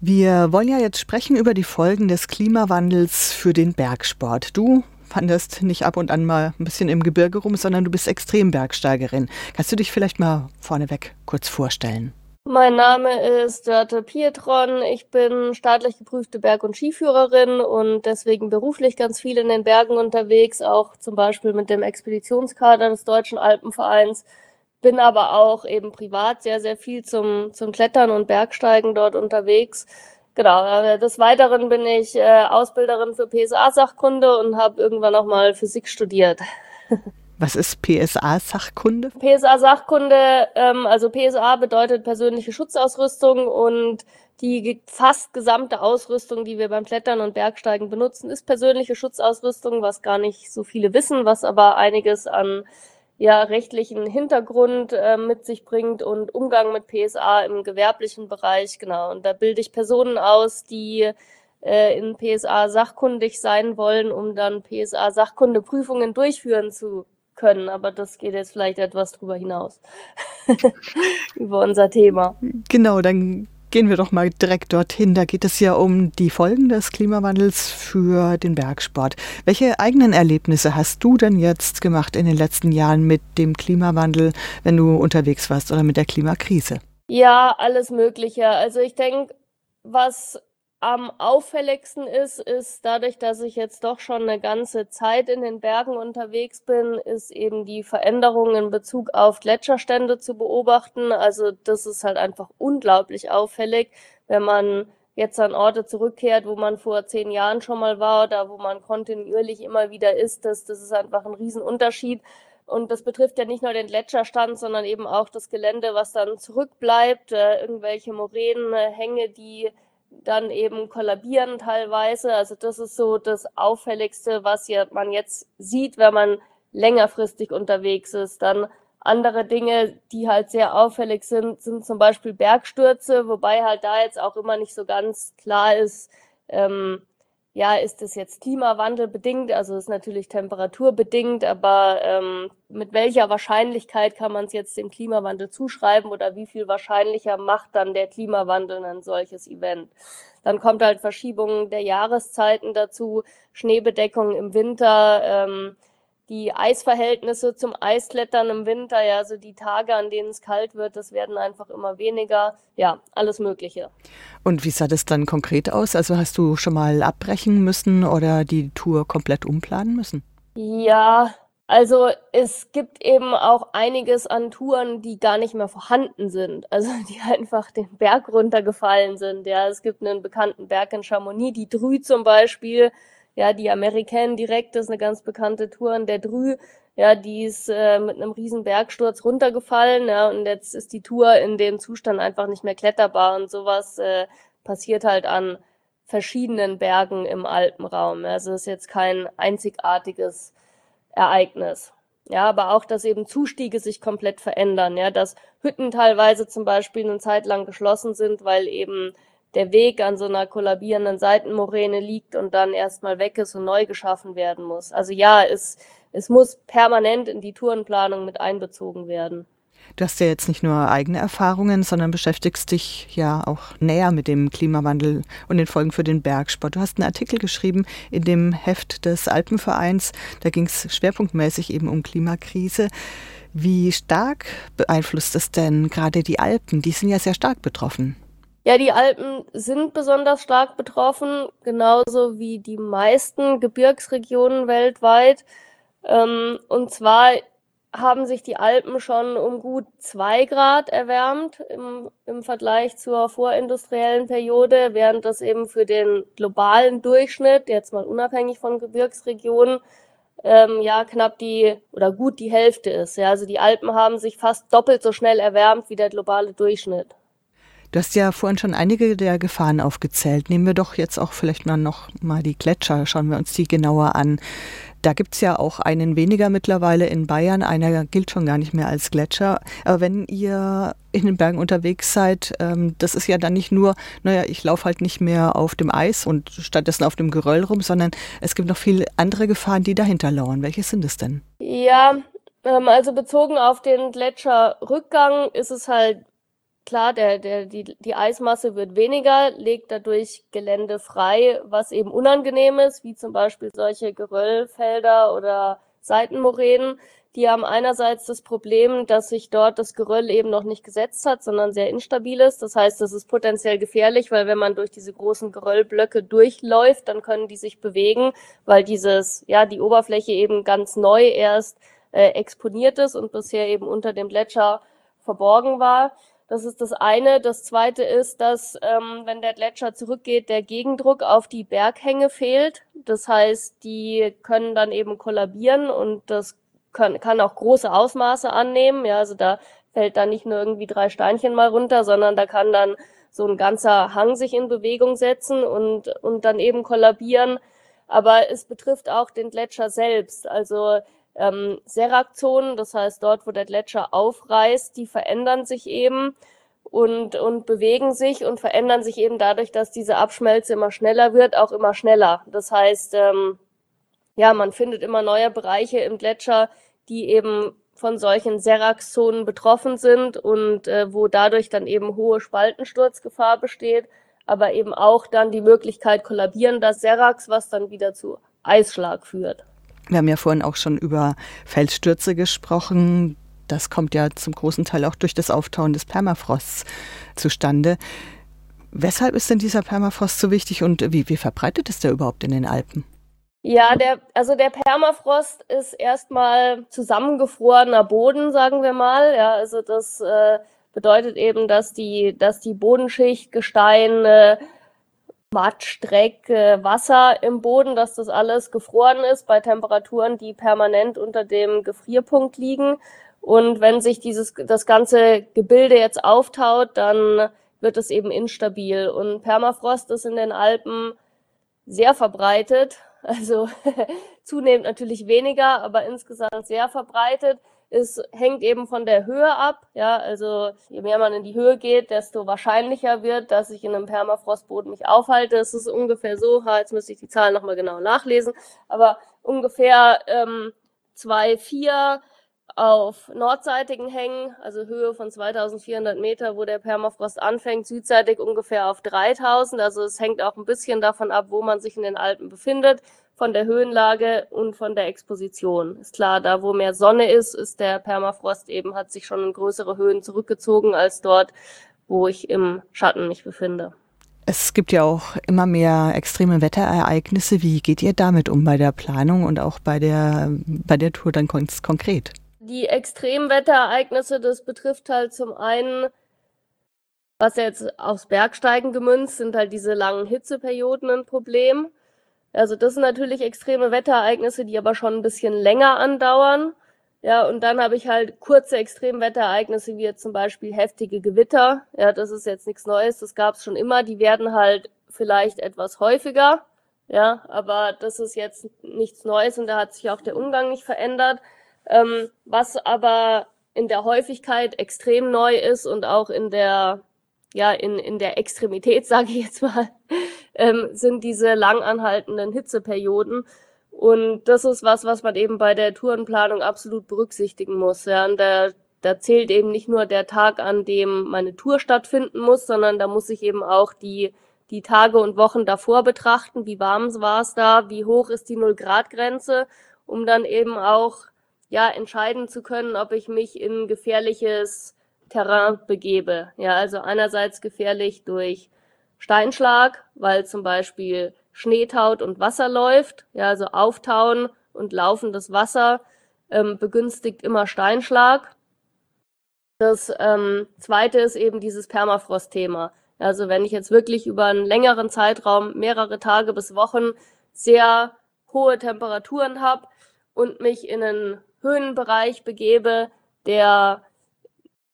Wir wollen ja jetzt sprechen über die Folgen des Klimawandels für den Bergsport. Du wanderst nicht ab und an mal ein bisschen im Gebirge rum, sondern du bist Extrembergsteigerin. Kannst du dich vielleicht mal vorneweg kurz vorstellen? Mein Name ist Dörte Pietron. Ich bin staatlich geprüfte Berg- und Skiführerin und deswegen beruflich ganz viel in den Bergen unterwegs, auch zum Beispiel mit dem Expeditionskader des Deutschen Alpenvereins. Bin aber auch eben privat sehr, sehr viel zum, zum Klettern und Bergsteigen dort unterwegs. Genau, äh, des Weiteren bin ich äh, Ausbilderin für PSA-Sachkunde und habe irgendwann auch mal Physik studiert. Was ist PSA-Sachkunde? PSA-Sachkunde, ähm, also PSA bedeutet persönliche Schutzausrüstung und die fast gesamte Ausrüstung, die wir beim Klettern und Bergsteigen benutzen, ist persönliche Schutzausrüstung, was gar nicht so viele wissen, was aber einiges an ja, rechtlichen Hintergrund äh, mit sich bringt und Umgang mit PSA im gewerblichen Bereich, genau. Und da bilde ich Personen aus, die äh, in PSA sachkundig sein wollen, um dann PSA Sachkundeprüfungen durchführen zu können, aber das geht jetzt vielleicht etwas drüber hinaus über unser Thema. Genau, dann gehen wir doch mal direkt dorthin. Da geht es ja um die Folgen des Klimawandels für den Bergsport. Welche eigenen Erlebnisse hast du denn jetzt gemacht in den letzten Jahren mit dem Klimawandel, wenn du unterwegs warst oder mit der Klimakrise? Ja, alles Mögliche. Also ich denke, was am auffälligsten ist, ist dadurch, dass ich jetzt doch schon eine ganze Zeit in den Bergen unterwegs bin, ist eben die Veränderung in Bezug auf Gletscherstände zu beobachten. Also das ist halt einfach unglaublich auffällig, wenn man jetzt an Orte zurückkehrt, wo man vor zehn Jahren schon mal war oder wo man kontinuierlich immer wieder ist. Das, das ist einfach ein Riesenunterschied. Und das betrifft ja nicht nur den Gletscherstand, sondern eben auch das Gelände, was dann zurückbleibt, äh, irgendwelche Moränen, äh, Hänge, die dann eben kollabieren teilweise. Also das ist so das Auffälligste, was ja man jetzt sieht, wenn man längerfristig unterwegs ist. Dann andere Dinge, die halt sehr auffällig sind, sind zum Beispiel Bergstürze, wobei halt da jetzt auch immer nicht so ganz klar ist, ähm, ja, ist es jetzt Klimawandel bedingt, also ist natürlich temperaturbedingt, aber ähm, mit welcher Wahrscheinlichkeit kann man es jetzt dem Klimawandel zuschreiben oder wie viel wahrscheinlicher macht dann der Klimawandel ein solches Event? Dann kommt halt Verschiebungen der Jahreszeiten dazu, Schneebedeckung im Winter, ähm, die Eisverhältnisse zum Eisklettern im Winter, ja, also die Tage, an denen es kalt wird, das werden einfach immer weniger. Ja, alles Mögliche. Und wie sah das dann konkret aus? Also hast du schon mal abbrechen müssen oder die Tour komplett umplanen müssen? Ja, also es gibt eben auch einiges an Touren, die gar nicht mehr vorhanden sind, also die einfach den Berg runtergefallen sind. Ja, es gibt einen bekannten Berg in Chamonix, die Drü zum Beispiel, ja, die American direkt ist eine ganz bekannte Tour und der Drü, ja, die ist äh, mit einem riesen Bergsturz runtergefallen, ja, und jetzt ist die Tour in dem Zustand einfach nicht mehr kletterbar und sowas äh, passiert halt an verschiedenen Bergen im Alpenraum. Also es ist jetzt kein einzigartiges Ereignis. Ja, aber auch, dass eben Zustiege sich komplett verändern, ja, dass Hütten teilweise zum Beispiel eine Zeit lang geschlossen sind, weil eben der Weg an so einer kollabierenden Seitenmoräne liegt und dann erstmal weg ist und neu geschaffen werden muss. Also ja, es, es muss permanent in die Tourenplanung mit einbezogen werden. Du hast ja jetzt nicht nur eigene Erfahrungen, sondern beschäftigst dich ja auch näher mit dem Klimawandel und den Folgen für den Bergsport. Du hast einen Artikel geschrieben in dem Heft des Alpenvereins. Da ging es schwerpunktmäßig eben um Klimakrise. Wie stark beeinflusst es denn gerade die Alpen? Die sind ja sehr stark betroffen. Ja, die Alpen sind besonders stark betroffen, genauso wie die meisten Gebirgsregionen weltweit. Ähm, und zwar haben sich die Alpen schon um gut zwei Grad erwärmt im, im Vergleich zur vorindustriellen Periode, während das eben für den globalen Durchschnitt, jetzt mal unabhängig von Gebirgsregionen, ähm, ja knapp die oder gut die Hälfte ist. Ja, also die Alpen haben sich fast doppelt so schnell erwärmt wie der globale Durchschnitt. Du hast ja vorhin schon einige der Gefahren aufgezählt. Nehmen wir doch jetzt auch vielleicht mal noch mal die Gletscher, schauen wir uns die genauer an. Da gibt es ja auch einen weniger mittlerweile in Bayern. Einer gilt schon gar nicht mehr als Gletscher. Aber wenn ihr in den Bergen unterwegs seid, ähm, das ist ja dann nicht nur, naja, ich laufe halt nicht mehr auf dem Eis und stattdessen auf dem Geröll rum, sondern es gibt noch viele andere Gefahren, die dahinter lauern. Welche sind es denn? Ja, ähm, also bezogen auf den Gletscherrückgang ist es halt klar, der, der, die, die Eismasse wird weniger, legt dadurch Gelände frei, was eben unangenehm ist, wie zum Beispiel solche Geröllfelder oder Seitenmoränen. Die haben einerseits das Problem, dass sich dort das Geröll eben noch nicht gesetzt hat, sondern sehr instabil ist. Das heißt, das ist potenziell gefährlich, weil wenn man durch diese großen Geröllblöcke durchläuft, dann können die sich bewegen, weil dieses, ja, die Oberfläche eben ganz neu erst äh, exponiert ist und bisher eben unter dem Gletscher verborgen war. Das ist das eine. Das zweite ist, dass ähm, wenn der Gletscher zurückgeht, der Gegendruck auf die Berghänge fehlt. Das heißt, die können dann eben kollabieren und das kann, kann auch große Ausmaße annehmen. Ja, also da fällt dann nicht nur irgendwie drei Steinchen mal runter, sondern da kann dann so ein ganzer Hang sich in Bewegung setzen und, und dann eben kollabieren. Aber es betrifft auch den Gletscher selbst. Also ähm, Serakzonen, das heißt dort, wo der Gletscher aufreißt, die verändern sich eben und, und bewegen sich und verändern sich eben dadurch, dass diese Abschmelze immer schneller wird, auch immer schneller. Das heißt, ähm, ja, man findet immer neue Bereiche im Gletscher, die eben von solchen Serax-Zonen betroffen sind und äh, wo dadurch dann eben hohe Spaltensturzgefahr besteht, aber eben auch dann die Möglichkeit kollabierender Serax, was dann wieder zu Eisschlag führt. Wir haben ja vorhin auch schon über Felsstürze gesprochen. Das kommt ja zum großen Teil auch durch das Auftauen des Permafrosts zustande. Weshalb ist denn dieser Permafrost so wichtig und wie, wie verbreitet ist der überhaupt in den Alpen? Ja, der, also der Permafrost ist erstmal zusammengefrorener Boden, sagen wir mal. Ja, also das äh, bedeutet eben, dass die, dass die Bodenschicht, Gestein, Matsch, Dreck, äh, Wasser im Boden, dass das alles gefroren ist bei Temperaturen, die permanent unter dem Gefrierpunkt liegen. Und wenn sich dieses, das ganze Gebilde jetzt auftaut, dann wird es eben instabil. Und Permafrost ist in den Alpen sehr verbreitet also zunehmend natürlich weniger, aber insgesamt sehr verbreitet. Es hängt eben von der Höhe ab. Ja, also je mehr man in die Höhe geht, desto wahrscheinlicher wird, dass ich in einem Permafrostboden mich aufhalte. Es ist ungefähr so, jetzt müsste ich die Zahlen nochmal genau nachlesen, aber ungefähr ähm, zwei, vier auf nordseitigen Hängen, also Höhe von 2400 Meter, wo der Permafrost anfängt, südseitig ungefähr auf 3000. Also es hängt auch ein bisschen davon ab, wo man sich in den Alpen befindet, von der Höhenlage und von der Exposition. Ist klar, da wo mehr Sonne ist, ist der Permafrost eben, hat sich schon in größere Höhen zurückgezogen als dort, wo ich im Schatten mich befinde. Es gibt ja auch immer mehr extreme Wetterereignisse. Wie geht ihr damit um bei der Planung und auch bei der, bei der Tour dann konkret? die Extremwetterereignisse, das betrifft halt zum einen, was jetzt aufs Bergsteigen gemünzt, sind halt diese langen Hitzeperioden ein Problem. Also das sind natürlich extreme Wetterereignisse, die aber schon ein bisschen länger andauern. Ja, und dann habe ich halt kurze Extremwetterereignisse, wie jetzt zum Beispiel heftige Gewitter. Ja, das ist jetzt nichts Neues, das gab es schon immer. Die werden halt vielleicht etwas häufiger. Ja, aber das ist jetzt nichts Neues und da hat sich auch der Umgang nicht verändert. Ähm, was aber in der Häufigkeit extrem neu ist und auch in der ja in in der Extremität sage ich jetzt mal ähm, sind diese lang anhaltenden Hitzeperioden. Und das ist was was man eben bei der Tourenplanung absolut berücksichtigen muss ja. Und da da zählt eben nicht nur der Tag an dem meine Tour stattfinden muss sondern da muss ich eben auch die die Tage und Wochen davor betrachten. Wie warm war es da? Wie hoch ist die null Grad Grenze um dann eben auch ja entscheiden zu können, ob ich mich in gefährliches Terrain begebe. Ja, also einerseits gefährlich durch Steinschlag, weil zum Beispiel Schnee taut und Wasser läuft. Ja, also Auftauen und laufendes Wasser ähm, begünstigt immer Steinschlag. Das ähm, zweite ist eben dieses Permafrost-Thema. Also wenn ich jetzt wirklich über einen längeren Zeitraum, mehrere Tage bis Wochen, sehr hohe Temperaturen habe und mich in einen Höhenbereich begebe, der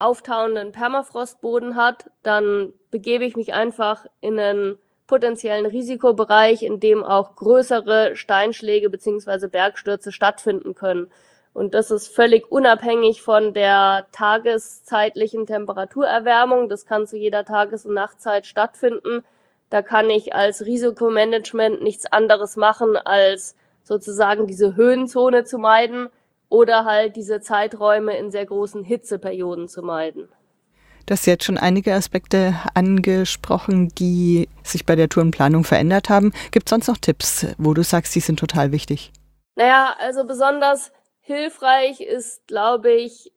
auftauenden Permafrostboden hat, dann begebe ich mich einfach in einen potenziellen Risikobereich, in dem auch größere Steinschläge beziehungsweise Bergstürze stattfinden können. Und das ist völlig unabhängig von der tageszeitlichen Temperaturerwärmung. Das kann zu jeder Tages- und Nachtzeit stattfinden. Da kann ich als Risikomanagement nichts anderes machen, als sozusagen diese Höhenzone zu meiden oder halt diese Zeiträume in sehr großen Hitzeperioden zu meiden. Du hast jetzt schon einige Aspekte angesprochen, die sich bei der Tourenplanung verändert haben. Gibt es sonst noch Tipps, wo du sagst, die sind total wichtig? Naja, also besonders hilfreich ist, glaube ich,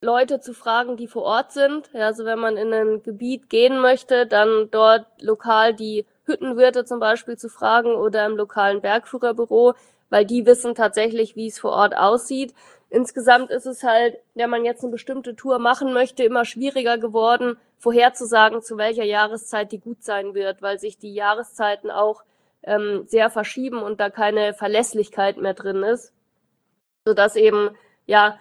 Leute zu fragen, die vor Ort sind. Also wenn man in ein Gebiet gehen möchte, dann dort lokal die Hüttenwirte zum Beispiel zu fragen oder im lokalen Bergführerbüro, weil die wissen tatsächlich, wie es vor Ort aussieht. Insgesamt ist es halt, wenn man jetzt eine bestimmte Tour machen möchte, immer schwieriger geworden, vorherzusagen, zu welcher Jahreszeit die gut sein wird, weil sich die Jahreszeiten auch ähm, sehr verschieben und da keine Verlässlichkeit mehr drin ist, sodass eben ja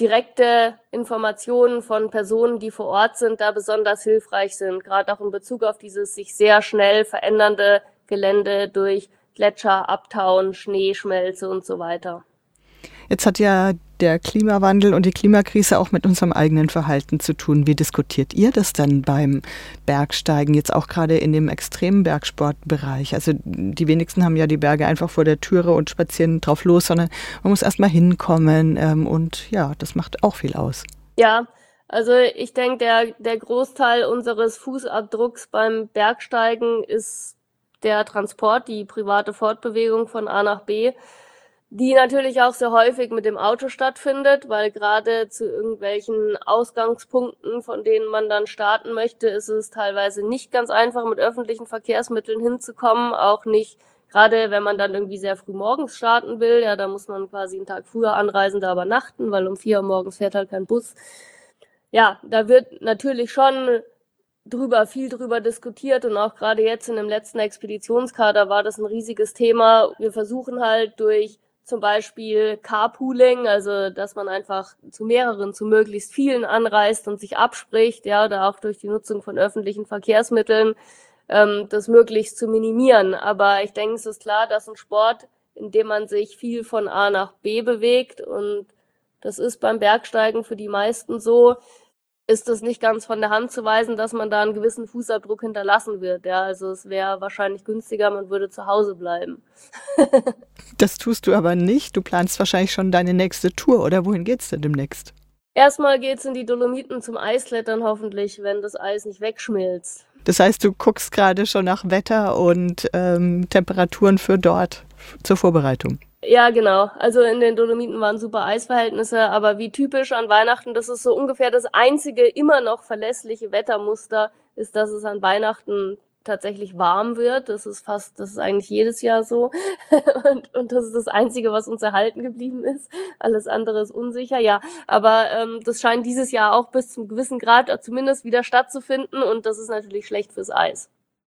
direkte Informationen von Personen, die vor Ort sind, da besonders hilfreich sind, gerade auch in Bezug auf dieses sich sehr schnell verändernde Gelände durch Gletscher, Abtauen, Schneeschmelze und so weiter. Jetzt hat ja der Klimawandel und die Klimakrise auch mit unserem eigenen Verhalten zu tun. Wie diskutiert ihr das dann beim Bergsteigen, jetzt auch gerade in dem extremen Bergsportbereich? Also die wenigsten haben ja die Berge einfach vor der Türe und spazieren drauf los, sondern man muss erst mal hinkommen ähm, und ja, das macht auch viel aus. Ja, also ich denke, der, der Großteil unseres Fußabdrucks beim Bergsteigen ist der Transport, die private Fortbewegung von A nach B die natürlich auch sehr häufig mit dem Auto stattfindet, weil gerade zu irgendwelchen Ausgangspunkten, von denen man dann starten möchte, ist es teilweise nicht ganz einfach, mit öffentlichen Verkehrsmitteln hinzukommen, auch nicht gerade wenn man dann irgendwie sehr früh morgens starten will, ja, da muss man quasi einen Tag früher anreisen, da übernachten, weil um vier Uhr morgens fährt halt kein Bus. Ja, da wird natürlich schon drüber, viel drüber diskutiert und auch gerade jetzt in dem letzten Expeditionskader war das ein riesiges Thema. Wir versuchen halt durch zum Beispiel Carpooling, also dass man einfach zu mehreren, zu möglichst vielen anreist und sich abspricht, ja, oder auch durch die Nutzung von öffentlichen Verkehrsmitteln, ähm, das möglichst zu minimieren. Aber ich denke, es ist klar, dass ein Sport, in dem man sich viel von A nach B bewegt und das ist beim Bergsteigen für die meisten so, ist es nicht ganz von der Hand zu weisen, dass man da einen gewissen Fußabdruck hinterlassen wird. Ja, also es wäre wahrscheinlich günstiger, man würde zu Hause bleiben. das tust du aber nicht. Du planst wahrscheinlich schon deine nächste Tour oder wohin geht's denn demnächst? Erstmal geht's in die Dolomiten zum Eisklettern hoffentlich, wenn das Eis nicht wegschmilzt. Das heißt, du guckst gerade schon nach Wetter und ähm, Temperaturen für dort zur Vorbereitung. Ja, genau. Also in den Dolomiten waren super Eisverhältnisse, aber wie typisch an Weihnachten, das ist so ungefähr das einzige immer noch verlässliche Wettermuster, ist, dass es an Weihnachten tatsächlich warm wird. Das ist fast, das ist eigentlich jedes Jahr so. und, und das ist das Einzige, was uns erhalten geblieben ist. Alles andere ist unsicher, ja. Aber ähm, das scheint dieses Jahr auch bis zum gewissen Grad zumindest wieder stattzufinden und das ist natürlich schlecht fürs Eis.